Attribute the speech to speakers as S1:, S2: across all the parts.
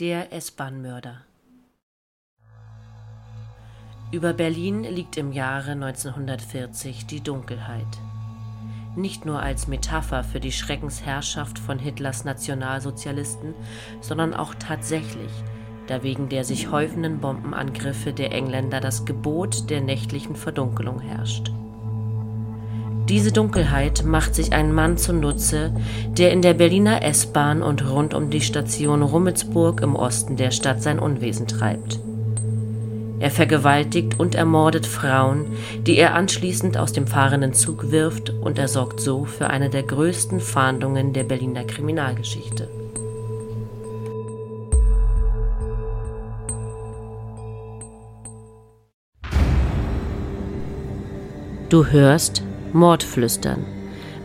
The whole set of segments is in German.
S1: Der S-Bahn-Mörder. Über Berlin liegt im Jahre 1940 die Dunkelheit. Nicht nur als Metapher für die Schreckensherrschaft von Hitlers Nationalsozialisten, sondern auch tatsächlich, da wegen der sich häufenden Bombenangriffe der Engländer das Gebot der nächtlichen Verdunkelung herrscht. Diese Dunkelheit macht sich ein Mann zunutze, der in der Berliner S-Bahn und rund um die Station Rummelsburg im Osten der Stadt sein Unwesen treibt. Er vergewaltigt und ermordet Frauen, die er anschließend aus dem fahrenden Zug wirft und er sorgt so für eine der größten Fahndungen der Berliner Kriminalgeschichte. Du hörst Mordflüstern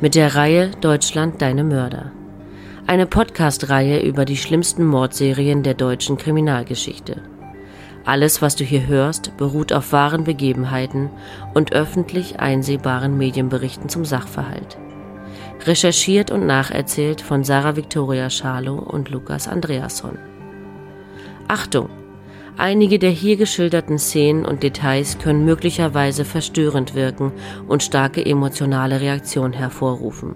S1: mit der Reihe Deutschland deine Mörder. Eine Podcast-Reihe über die schlimmsten Mordserien der deutschen Kriminalgeschichte. Alles, was du hier hörst, beruht auf wahren Begebenheiten und öffentlich einsehbaren Medienberichten zum Sachverhalt. Recherchiert und nacherzählt von Sarah Victoria Schalow und Lukas Andreasson. Achtung! Einige der hier geschilderten Szenen und Details können möglicherweise verstörend wirken und starke emotionale Reaktionen hervorrufen.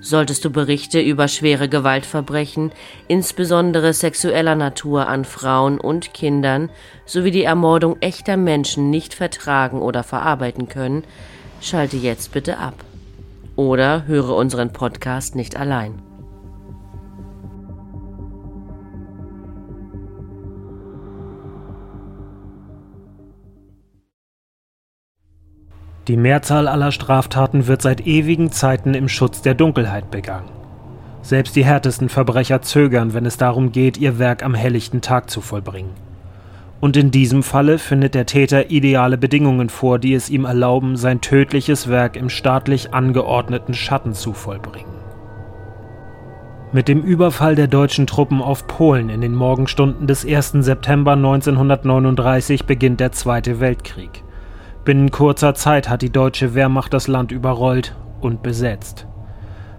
S1: Solltest du Berichte über schwere Gewaltverbrechen, insbesondere sexueller Natur an Frauen und Kindern, sowie die Ermordung echter Menschen nicht vertragen oder verarbeiten können, schalte jetzt bitte ab. Oder höre unseren Podcast nicht allein.
S2: Die Mehrzahl aller Straftaten wird seit ewigen Zeiten im Schutz der Dunkelheit begangen. Selbst die härtesten Verbrecher zögern, wenn es darum geht, ihr Werk am helllichten Tag zu vollbringen. Und in diesem Falle findet der Täter ideale Bedingungen vor, die es ihm erlauben, sein tödliches Werk im staatlich angeordneten Schatten zu vollbringen. Mit dem Überfall der deutschen Truppen auf Polen in den Morgenstunden des 1. September 1939 beginnt der Zweite Weltkrieg. Binnen kurzer Zeit hat die deutsche Wehrmacht das Land überrollt und besetzt.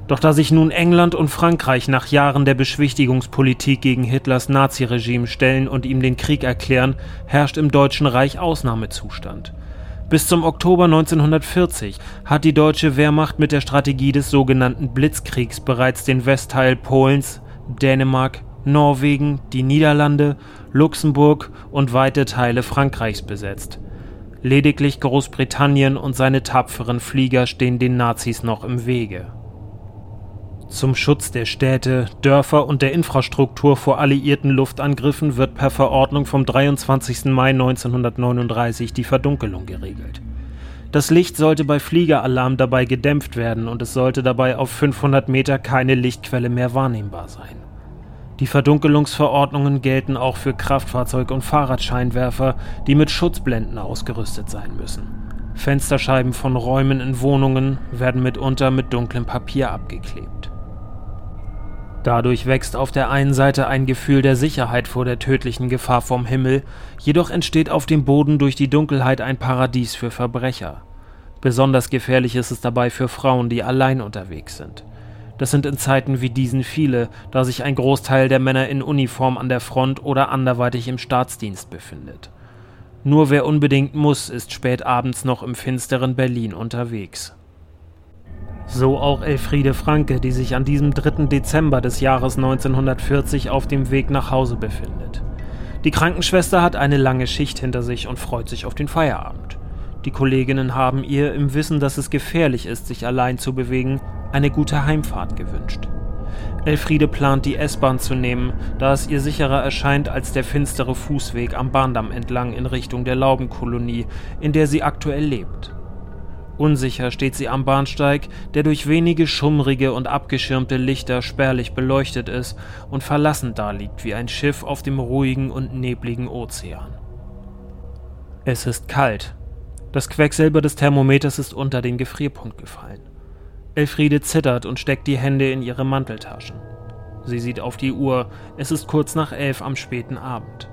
S2: Doch da sich nun England und Frankreich nach Jahren der Beschwichtigungspolitik gegen Hitlers Naziregime stellen und ihm den Krieg erklären, herrscht im Deutschen Reich Ausnahmezustand. Bis zum Oktober 1940 hat die deutsche Wehrmacht mit der Strategie des sogenannten Blitzkriegs bereits den Westteil Polens, Dänemark, Norwegen, die Niederlande, Luxemburg und weite Teile Frankreichs besetzt. Lediglich Großbritannien und seine tapferen Flieger stehen den Nazis noch im Wege. Zum Schutz der Städte, Dörfer und der Infrastruktur vor alliierten Luftangriffen wird per Verordnung vom 23. Mai 1939 die Verdunkelung geregelt. Das Licht sollte bei Fliegeralarm dabei gedämpft werden und es sollte dabei auf 500 Meter keine Lichtquelle mehr wahrnehmbar sein. Die Verdunkelungsverordnungen gelten auch für Kraftfahrzeug- und Fahrradscheinwerfer, die mit Schutzblenden ausgerüstet sein müssen. Fensterscheiben von Räumen in Wohnungen werden mitunter mit dunklem Papier abgeklebt. Dadurch wächst auf der einen Seite ein Gefühl der Sicherheit vor der tödlichen Gefahr vom Himmel, jedoch entsteht auf dem Boden durch die Dunkelheit ein Paradies für Verbrecher. Besonders gefährlich ist es dabei für Frauen, die allein unterwegs sind. Das sind in Zeiten wie diesen viele, da sich ein Großteil der Männer in Uniform an der Front oder anderweitig im Staatsdienst befindet. Nur wer unbedingt muss, ist spät abends noch im finsteren Berlin unterwegs. So auch Elfriede Franke, die sich an diesem 3. Dezember des Jahres 1940 auf dem Weg nach Hause befindet. Die Krankenschwester hat eine lange Schicht hinter sich und freut sich auf den Feierabend. Die Kolleginnen haben ihr im Wissen, dass es gefährlich ist, sich allein zu bewegen, eine gute Heimfahrt gewünscht. Elfriede plant, die S-Bahn zu nehmen, da es ihr sicherer erscheint als der finstere Fußweg am Bahndamm entlang in Richtung der Laubenkolonie, in der sie aktuell lebt. Unsicher steht sie am Bahnsteig, der durch wenige schummrige und abgeschirmte Lichter spärlich beleuchtet ist und verlassen daliegt wie ein Schiff auf dem ruhigen und nebligen Ozean. Es ist kalt. Das Quecksilber des Thermometers ist unter den Gefrierpunkt gefallen. Elfriede zittert und steckt die Hände in ihre Manteltaschen. Sie sieht auf die Uhr, es ist kurz nach elf am späten Abend.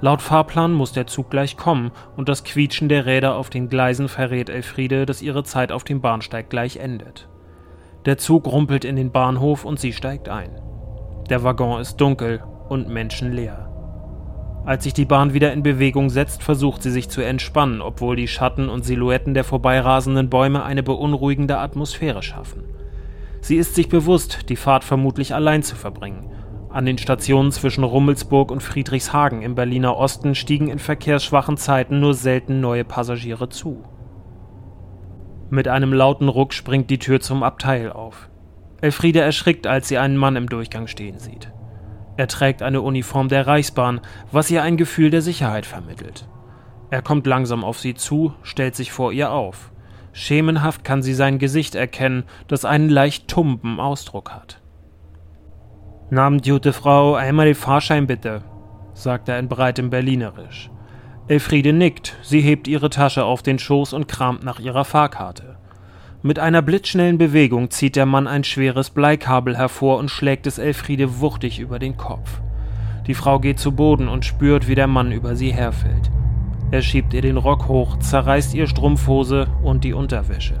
S2: Laut Fahrplan muss der Zug gleich kommen und das Quietschen der Räder auf den Gleisen verrät Elfriede, dass ihre Zeit auf dem Bahnsteig gleich endet. Der Zug rumpelt in den Bahnhof und sie steigt ein. Der Waggon ist dunkel und menschenleer. Als sich die Bahn wieder in Bewegung setzt, versucht sie sich zu entspannen, obwohl die Schatten und Silhouetten der vorbeirasenden Bäume eine beunruhigende Atmosphäre schaffen. Sie ist sich bewusst, die Fahrt vermutlich allein zu verbringen. An den Stationen zwischen Rummelsburg und Friedrichshagen im Berliner Osten stiegen in verkehrsschwachen Zeiten nur selten neue Passagiere zu. Mit einem lauten Ruck springt die Tür zum Abteil auf. Elfriede erschrickt, als sie einen Mann im Durchgang stehen sieht. Er trägt eine Uniform der Reichsbahn, was ihr ein Gefühl der Sicherheit vermittelt. Er kommt langsam auf sie zu, stellt sich vor ihr auf. Schemenhaft kann sie sein Gesicht erkennen, das einen leicht tumben Ausdruck hat. Namen, gute Frau, einmal den Fahrschein bitte, sagt er in breitem Berlinerisch. Elfriede nickt, sie hebt ihre Tasche auf den Schoß und kramt nach ihrer Fahrkarte. Mit einer blitzschnellen Bewegung zieht der Mann ein schweres Bleikabel hervor und schlägt es Elfriede wuchtig über den Kopf. Die Frau geht zu Boden und spürt, wie der Mann über sie herfällt. Er schiebt ihr den Rock hoch, zerreißt ihr Strumpfhose und die Unterwäsche.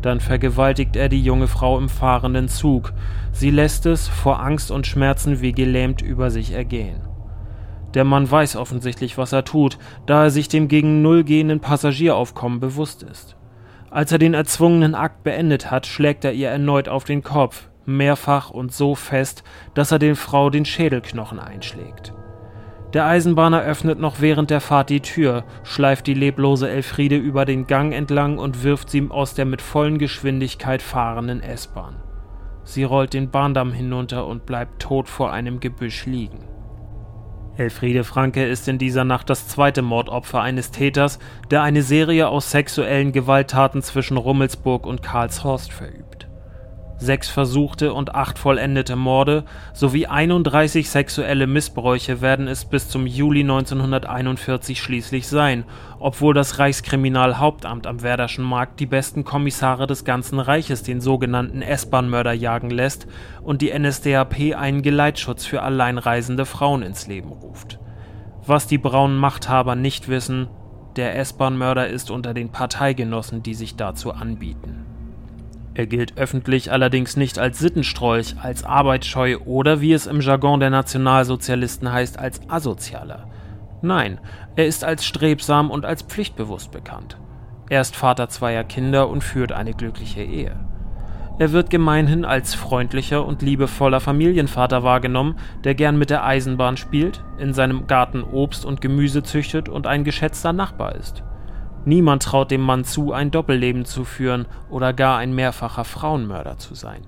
S2: Dann vergewaltigt er die junge Frau im fahrenden Zug. Sie lässt es, vor Angst und Schmerzen wie gelähmt, über sich ergehen. Der Mann weiß offensichtlich, was er tut, da er sich dem gegen Null gehenden Passagieraufkommen bewusst ist. Als er den erzwungenen Akt beendet hat, schlägt er ihr erneut auf den Kopf, mehrfach und so fest, dass er den Frau den Schädelknochen einschlägt. Der Eisenbahner öffnet noch während der Fahrt die Tür, schleift die leblose Elfriede über den Gang entlang und wirft sie aus der mit vollen Geschwindigkeit fahrenden S-Bahn. Sie rollt den Bahndamm hinunter und bleibt tot vor einem Gebüsch liegen. Elfriede Franke ist in dieser Nacht das zweite Mordopfer eines Täters, der eine Serie aus sexuellen Gewalttaten zwischen Rummelsburg und Karlshorst verübt. Sechs versuchte und acht vollendete Morde sowie 31 sexuelle Missbräuche werden es bis zum Juli 1941 schließlich sein, obwohl das Reichskriminalhauptamt am Werderschen Markt die besten Kommissare des ganzen Reiches den sogenannten S-Bahn-Mörder jagen lässt und die NSDAP einen Geleitschutz für alleinreisende Frauen ins Leben ruft. Was die braunen Machthaber nicht wissen, der S-Bahn-Mörder ist unter den Parteigenossen, die sich dazu anbieten. Er gilt öffentlich allerdings nicht als Sittenstrolch, als arbeitsscheu oder wie es im Jargon der Nationalsozialisten heißt, als Asozialer. Nein, er ist als strebsam und als pflichtbewusst bekannt. Er ist Vater zweier Kinder und führt eine glückliche Ehe. Er wird gemeinhin als freundlicher und liebevoller Familienvater wahrgenommen, der gern mit der Eisenbahn spielt, in seinem Garten Obst und Gemüse züchtet und ein geschätzter Nachbar ist. Niemand traut dem Mann zu, ein Doppelleben zu führen oder gar ein mehrfacher Frauenmörder zu sein.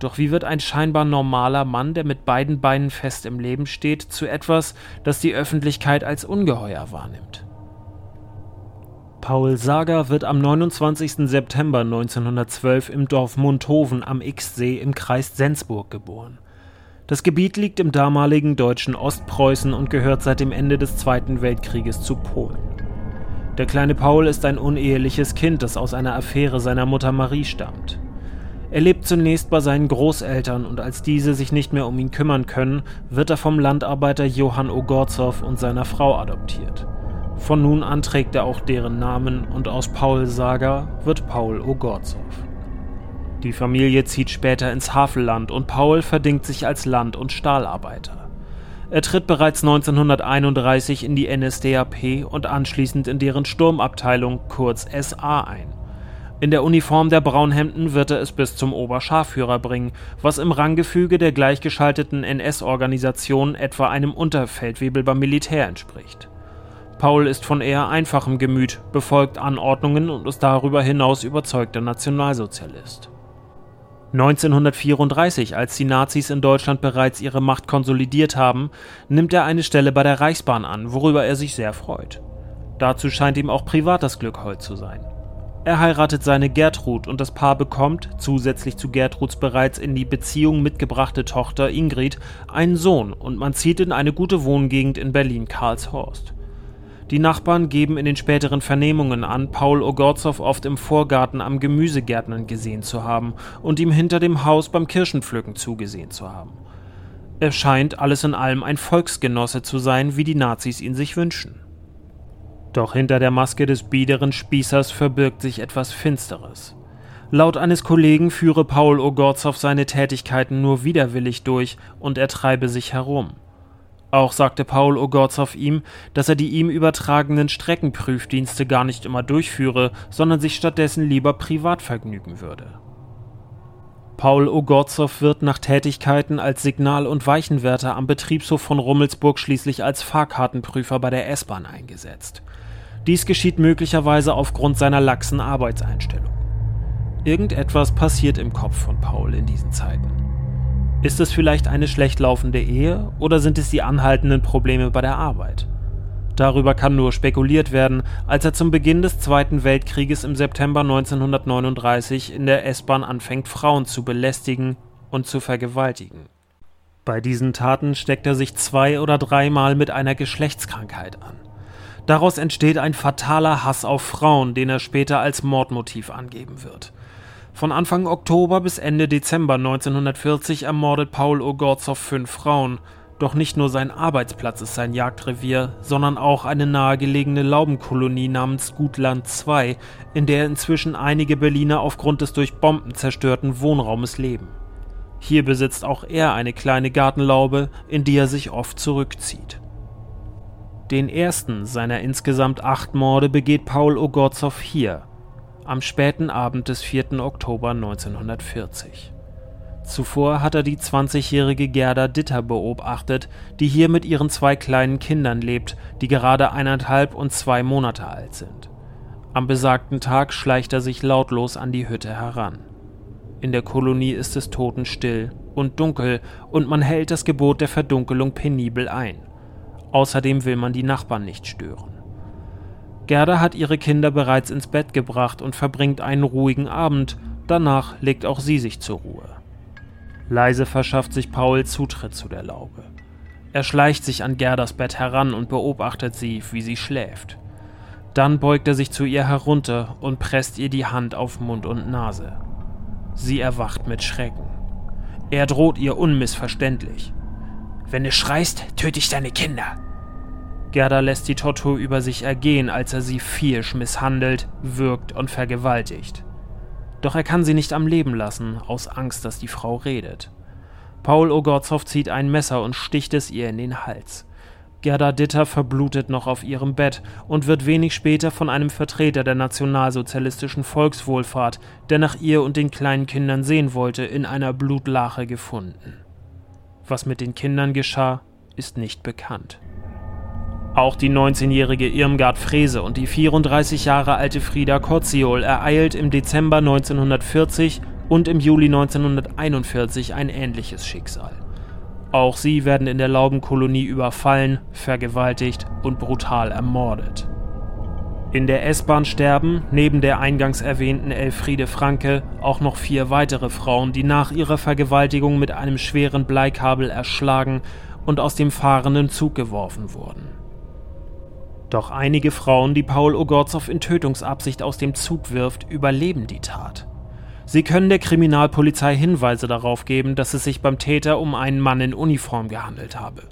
S2: Doch wie wird ein scheinbar normaler Mann, der mit beiden Beinen fest im Leben steht, zu etwas, das die Öffentlichkeit als ungeheuer wahrnimmt? Paul Sager wird am 29. September 1912 im Dorf Mundhoven amIxsee im Kreis Sensburg geboren. Das Gebiet liegt im damaligen deutschen Ostpreußen und gehört seit dem Ende des Zweiten Weltkrieges zu Polen. Der kleine Paul ist ein uneheliches Kind, das aus einer Affäre seiner Mutter Marie stammt. Er lebt zunächst bei seinen Großeltern und als diese sich nicht mehr um ihn kümmern können, wird er vom Landarbeiter Johann Ogorzow und seiner Frau adoptiert. Von nun an trägt er auch deren Namen und aus Paul Saga wird Paul Ogorzow. Die Familie zieht später ins Havelland und Paul verdingt sich als Land- und Stahlarbeiter. Er tritt bereits 1931 in die NSDAP und anschließend in deren Sturmabteilung, kurz SA, ein. In der Uniform der Braunhemden wird er es bis zum Oberscharführer bringen, was im Ranggefüge der gleichgeschalteten NS-Organisation etwa einem Unterfeldwebel beim Militär entspricht. Paul ist von eher einfachem Gemüt, befolgt Anordnungen und ist darüber hinaus überzeugter Nationalsozialist. 1934, als die Nazis in Deutschland bereits ihre Macht konsolidiert haben, nimmt er eine Stelle bei der Reichsbahn an, worüber er sich sehr freut. Dazu scheint ihm auch privat das Glück hold zu sein. Er heiratet seine Gertrud und das Paar bekommt, zusätzlich zu Gertruds bereits in die Beziehung mitgebrachte Tochter Ingrid, einen Sohn und man zieht in eine gute Wohngegend in Berlin-Karlshorst. Die Nachbarn geben in den späteren Vernehmungen an, Paul Ogorzow oft im Vorgarten am Gemüsegärtnern gesehen zu haben und ihm hinter dem Haus beim Kirschenpflücken zugesehen zu haben. Er scheint alles in allem ein Volksgenosse zu sein, wie die Nazis ihn sich wünschen. Doch hinter der Maske des biederen Spießers verbirgt sich etwas Finsteres. Laut eines Kollegen führe Paul Ogorzow seine Tätigkeiten nur widerwillig durch und er treibe sich herum. Auch sagte Paul Ogorzow ihm, dass er die ihm übertragenen Streckenprüfdienste gar nicht immer durchführe, sondern sich stattdessen lieber privat vergnügen würde. Paul Ogorzow wird nach Tätigkeiten als Signal- und Weichenwärter am Betriebshof von Rummelsburg schließlich als Fahrkartenprüfer bei der S-Bahn eingesetzt. Dies geschieht möglicherweise aufgrund seiner laxen Arbeitseinstellung. Irgendetwas passiert im Kopf von Paul in diesen Zeiten. Ist es vielleicht eine schlecht laufende Ehe oder sind es die anhaltenden Probleme bei der Arbeit? Darüber kann nur spekuliert werden, als er zum Beginn des Zweiten Weltkrieges im September 1939 in der S-Bahn anfängt, Frauen zu belästigen und zu vergewaltigen. Bei diesen Taten steckt er sich zwei oder dreimal mit einer Geschlechtskrankheit an. Daraus entsteht ein fataler Hass auf Frauen, den er später als Mordmotiv angeben wird. Von Anfang Oktober bis Ende Dezember 1940 ermordet Paul Ogorzow fünf Frauen, doch nicht nur sein Arbeitsplatz ist sein Jagdrevier, sondern auch eine nahegelegene Laubenkolonie namens Gutland II, in der inzwischen einige Berliner aufgrund des durch Bomben zerstörten Wohnraumes leben. Hier besitzt auch er eine kleine Gartenlaube, in die er sich oft zurückzieht. Den ersten seiner insgesamt acht Morde begeht Paul Ogorzow hier, am späten Abend des 4. Oktober 1940. Zuvor hat er die 20-jährige Gerda Ditter beobachtet, die hier mit ihren zwei kleinen Kindern lebt, die gerade eineinhalb und zwei Monate alt sind. Am besagten Tag schleicht er sich lautlos an die Hütte heran. In der Kolonie ist es totenstill und dunkel und man hält das Gebot der Verdunkelung penibel ein. Außerdem will man die Nachbarn nicht stören. Gerda hat ihre Kinder bereits ins Bett gebracht und verbringt einen ruhigen Abend, danach legt auch sie sich zur Ruhe. Leise verschafft sich Paul Zutritt zu der Laube. Er schleicht sich an Gerdas Bett heran und beobachtet sie, wie sie schläft. Dann beugt er sich zu ihr herunter und presst ihr die Hand auf Mund und Nase. Sie erwacht mit Schrecken. Er droht ihr unmissverständlich. Wenn du schreist, töte ich deine Kinder. Gerda lässt die Tortur über sich ergehen, als er sie viersch misshandelt, würgt und vergewaltigt. Doch er kann sie nicht am Leben lassen, aus Angst, dass die Frau redet. Paul Ogorzow zieht ein Messer und sticht es ihr in den Hals. Gerda Ditter verblutet noch auf ihrem Bett und wird wenig später von einem Vertreter der nationalsozialistischen Volkswohlfahrt, der nach ihr und den kleinen Kindern sehen wollte, in einer Blutlache gefunden. Was mit den Kindern geschah, ist nicht bekannt. Auch die 19-jährige Irmgard Frese und die 34 Jahre alte Frieda Kotziol ereilt im Dezember 1940 und im Juli 1941 ein ähnliches Schicksal. Auch sie werden in der Laubenkolonie überfallen, vergewaltigt und brutal ermordet. In der S-Bahn sterben, neben der eingangs erwähnten Elfriede Franke, auch noch vier weitere Frauen, die nach ihrer Vergewaltigung mit einem schweren Bleikabel erschlagen und aus dem fahrenden Zug geworfen wurden. Doch einige Frauen, die Paul Ogorzow in Tötungsabsicht aus dem Zug wirft, überleben die Tat. Sie können der Kriminalpolizei Hinweise darauf geben, dass es sich beim Täter um einen Mann in Uniform gehandelt habe.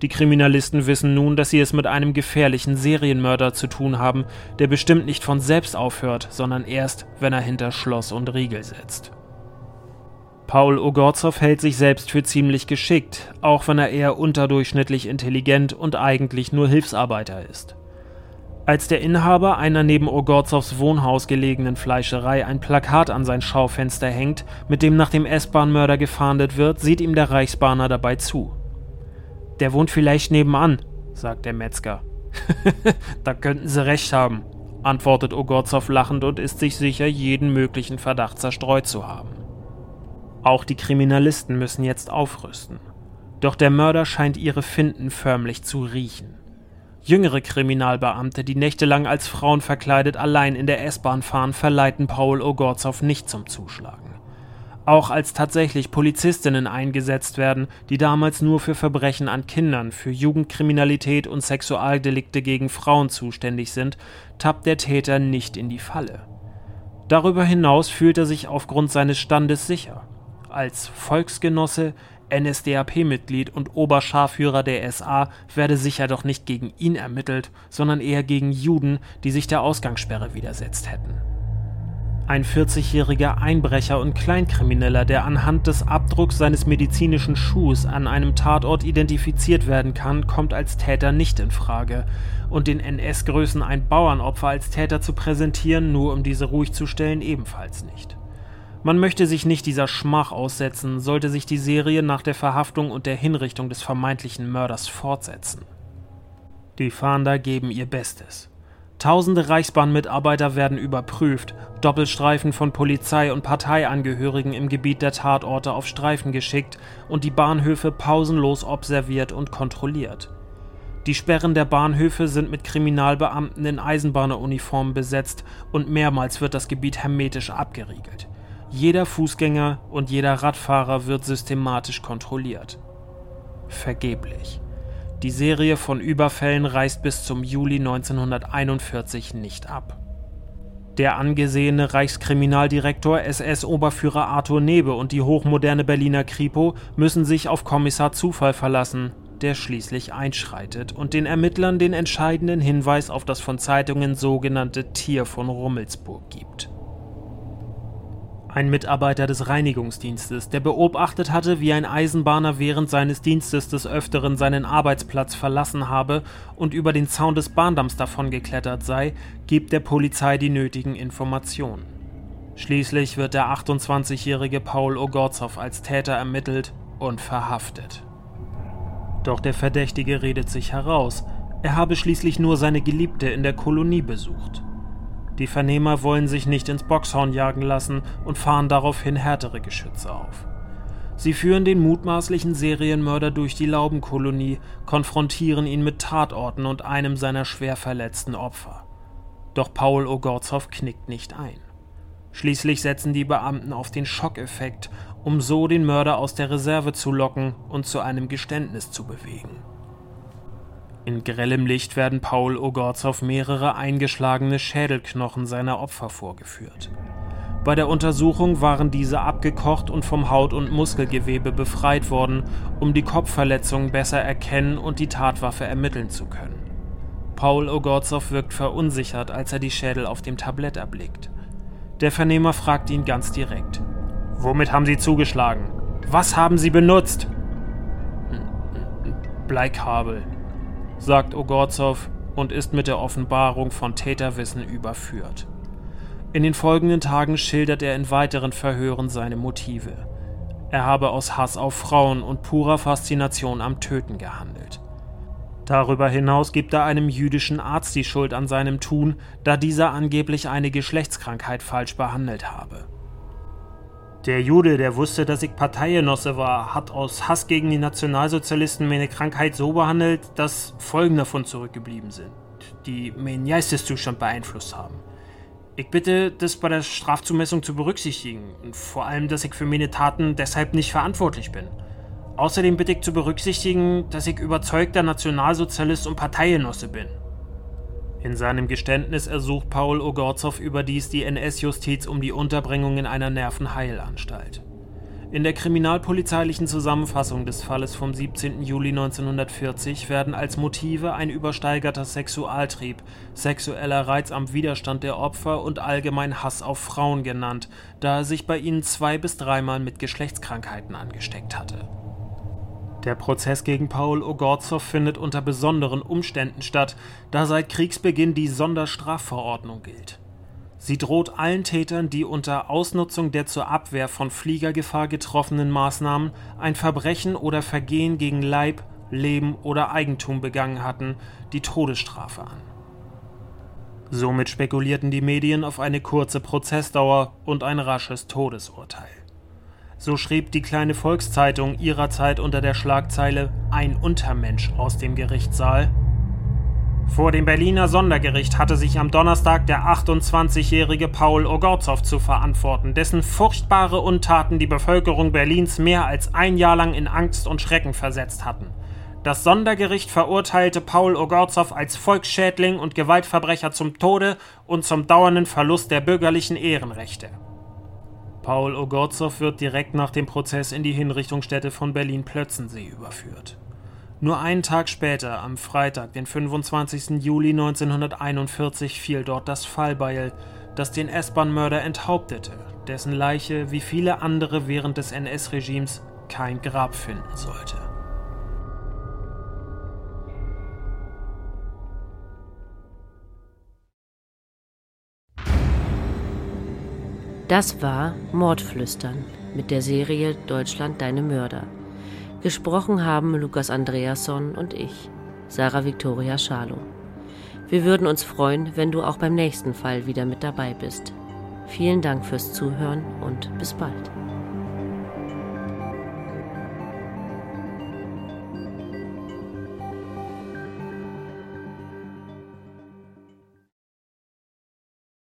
S2: Die Kriminalisten wissen nun, dass sie es mit einem gefährlichen Serienmörder zu tun haben, der bestimmt nicht von selbst aufhört, sondern erst, wenn er hinter Schloss und Riegel sitzt. Paul Ogorzow hält sich selbst für ziemlich geschickt, auch wenn er eher unterdurchschnittlich intelligent und eigentlich nur Hilfsarbeiter ist. Als der Inhaber einer neben Ogorzows Wohnhaus gelegenen Fleischerei ein Plakat an sein Schaufenster hängt, mit dem nach dem S-Bahn-Mörder gefahndet wird, sieht ihm der Reichsbahner dabei zu. Der wohnt vielleicht nebenan, sagt der Metzger. da könnten Sie recht haben, antwortet Ogorzow lachend und ist sich sicher, jeden möglichen Verdacht zerstreut zu haben. Auch die Kriminalisten müssen jetzt aufrüsten. Doch der Mörder scheint ihre Finden förmlich zu riechen. Jüngere Kriminalbeamte, die nächtelang als Frauen verkleidet allein in der S-Bahn fahren, verleiten Paul Ogorzow nicht zum Zuschlagen. Auch als tatsächlich Polizistinnen eingesetzt werden, die damals nur für Verbrechen an Kindern, für Jugendkriminalität und Sexualdelikte gegen Frauen zuständig sind, tappt der Täter nicht in die Falle. Darüber hinaus fühlt er sich aufgrund seines Standes sicher als Volksgenosse, NSDAP-Mitglied und Oberscharführer der SA werde sicher doch nicht gegen ihn ermittelt, sondern eher gegen Juden, die sich der Ausgangssperre widersetzt hätten. Ein 40-jähriger Einbrecher und Kleinkrimineller, der anhand des Abdrucks seines medizinischen Schuhs an einem Tatort identifiziert werden kann, kommt als Täter nicht in Frage. Und den NS-Größen ein Bauernopfer als Täter zu präsentieren, nur um diese ruhig zu stellen, ebenfalls nicht. Man möchte sich nicht dieser Schmach aussetzen, sollte sich die Serie nach der Verhaftung und der Hinrichtung des vermeintlichen Mörders fortsetzen. Die Fahnder geben ihr Bestes. Tausende Reichsbahnmitarbeiter werden überprüft, Doppelstreifen von Polizei und Parteiangehörigen im Gebiet der Tatorte auf Streifen geschickt und die Bahnhöfe pausenlos observiert und kontrolliert. Die Sperren der Bahnhöfe sind mit Kriminalbeamten in Eisenbahneruniformen besetzt und mehrmals wird das Gebiet hermetisch abgeriegelt. Jeder Fußgänger und jeder Radfahrer wird systematisch kontrolliert. Vergeblich. Die Serie von Überfällen reißt bis zum Juli 1941 nicht ab. Der angesehene Reichskriminaldirektor SS-Oberführer Arthur Nebe und die hochmoderne Berliner Kripo müssen sich auf Kommissar Zufall verlassen, der schließlich einschreitet und den Ermittlern den entscheidenden Hinweis auf das von Zeitungen sogenannte Tier von Rummelsburg gibt ein Mitarbeiter des Reinigungsdienstes, der beobachtet hatte, wie ein Eisenbahner während seines Dienstes des Öfteren seinen Arbeitsplatz verlassen habe und über den Zaun des Bahndamms davongeklettert sei, gibt der Polizei die nötigen Informationen. Schließlich wird der 28-jährige Paul Ogorzow als Täter ermittelt und verhaftet. Doch der Verdächtige redet sich heraus, er habe schließlich nur seine Geliebte in der Kolonie besucht. Die Vernehmer wollen sich nicht ins Boxhorn jagen lassen und fahren daraufhin härtere Geschütze auf. Sie führen den mutmaßlichen Serienmörder durch die Laubenkolonie, konfrontieren ihn mit Tatorten und einem seiner schwer verletzten Opfer. Doch Paul Ogorzow knickt nicht ein. Schließlich setzen die Beamten auf den Schockeffekt, um so den Mörder aus der Reserve zu locken und zu einem Geständnis zu bewegen. In grellem Licht werden Paul Ogorzow mehrere eingeschlagene Schädelknochen seiner Opfer vorgeführt. Bei der Untersuchung waren diese abgekocht und vom Haut- und Muskelgewebe befreit worden, um die Kopfverletzungen besser erkennen und die Tatwaffe ermitteln zu können. Paul Ogorzow wirkt verunsichert, als er die Schädel auf dem Tablett erblickt. Der Vernehmer fragt ihn ganz direkt. Womit haben Sie zugeschlagen? Was haben Sie benutzt? Bleikabel, sagt Ogorzow und ist mit der Offenbarung von Täterwissen überführt. In den folgenden Tagen schildert er in weiteren Verhören seine Motive. Er habe aus Hass auf Frauen und purer Faszination am Töten gehandelt. Darüber hinaus gibt er einem jüdischen Arzt die Schuld an seinem Tun, da dieser angeblich eine Geschlechtskrankheit falsch behandelt habe. Der Jude, der wusste, dass ich Parteigenosse war, hat aus Hass gegen die Nationalsozialisten meine Krankheit so behandelt, dass Folgen davon zurückgeblieben sind, die meinen Geisteszustand beeinflusst haben. Ich bitte, das bei der Strafzumessung zu berücksichtigen und vor allem, dass ich für meine Taten deshalb nicht verantwortlich bin. Außerdem bitte ich zu berücksichtigen, dass ich überzeugter Nationalsozialist und Parteigenosse bin. In seinem Geständnis ersucht Paul Ogorzow überdies die NS-Justiz um die Unterbringung in einer Nervenheilanstalt. In der kriminalpolizeilichen Zusammenfassung des Falles vom 17. Juli 1940 werden als Motive ein übersteigerter Sexualtrieb, sexueller Reiz am Widerstand der Opfer und allgemein Hass auf Frauen genannt, da er sich bei ihnen zwei bis dreimal mit Geschlechtskrankheiten angesteckt hatte. Der Prozess gegen Paul Ogorzow findet unter besonderen Umständen statt, da seit Kriegsbeginn die Sonderstrafverordnung gilt. Sie droht allen Tätern, die unter Ausnutzung der zur Abwehr von Fliegergefahr getroffenen Maßnahmen ein Verbrechen oder Vergehen gegen Leib, Leben oder Eigentum begangen hatten, die Todesstrafe an. Somit spekulierten die Medien auf eine kurze Prozessdauer und ein rasches Todesurteil. So schrieb die kleine Volkszeitung ihrer Zeit unter der Schlagzeile Ein Untermensch aus dem Gerichtssaal. Vor dem Berliner Sondergericht hatte sich am Donnerstag der 28-jährige Paul Ogorzow zu verantworten, dessen furchtbare Untaten die Bevölkerung Berlins mehr als ein Jahr lang in Angst und Schrecken versetzt hatten. Das Sondergericht verurteilte Paul Ogorzow als Volksschädling und Gewaltverbrecher zum Tode und zum dauernden Verlust der bürgerlichen Ehrenrechte. Paul Ogorzow wird direkt nach dem Prozess in die Hinrichtungsstätte von Berlin-Plötzensee überführt. Nur einen Tag später, am Freitag, den 25. Juli 1941, fiel dort das Fallbeil, das den S-Bahn-Mörder enthauptete, dessen Leiche wie viele andere während des NS-Regimes kein Grab finden sollte.
S1: Das war Mordflüstern mit der Serie Deutschland deine Mörder. Gesprochen haben Lukas Andreasson und ich, Sarah Victoria Schalow. Wir würden uns freuen, wenn du auch beim nächsten Fall wieder mit dabei bist. Vielen Dank fürs Zuhören und bis bald.